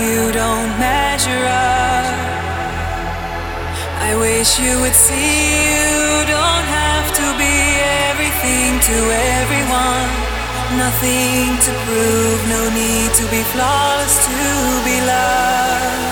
You don't measure up. I wish you would see you don't have to be everything to everyone. Nothing to prove, no need to be flawless to be loved.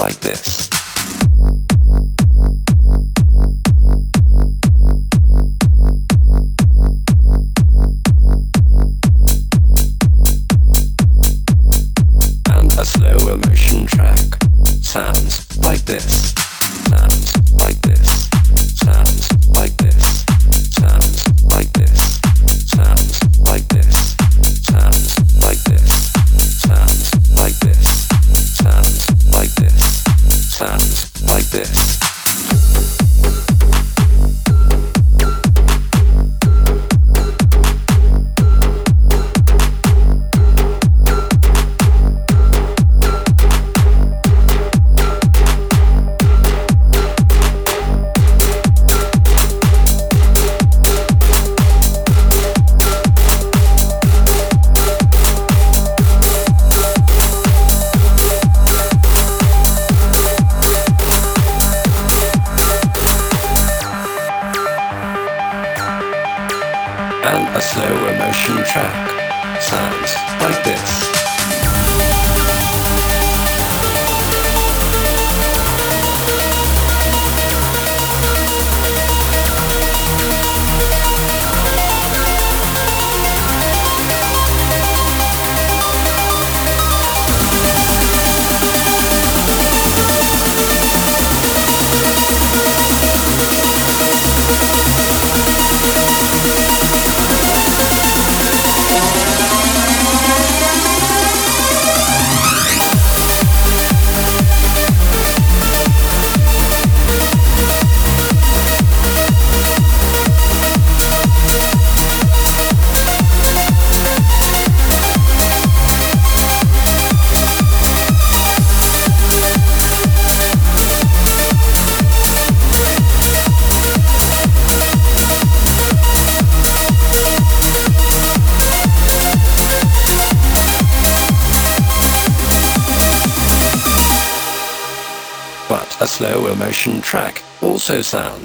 like this. Track also sounds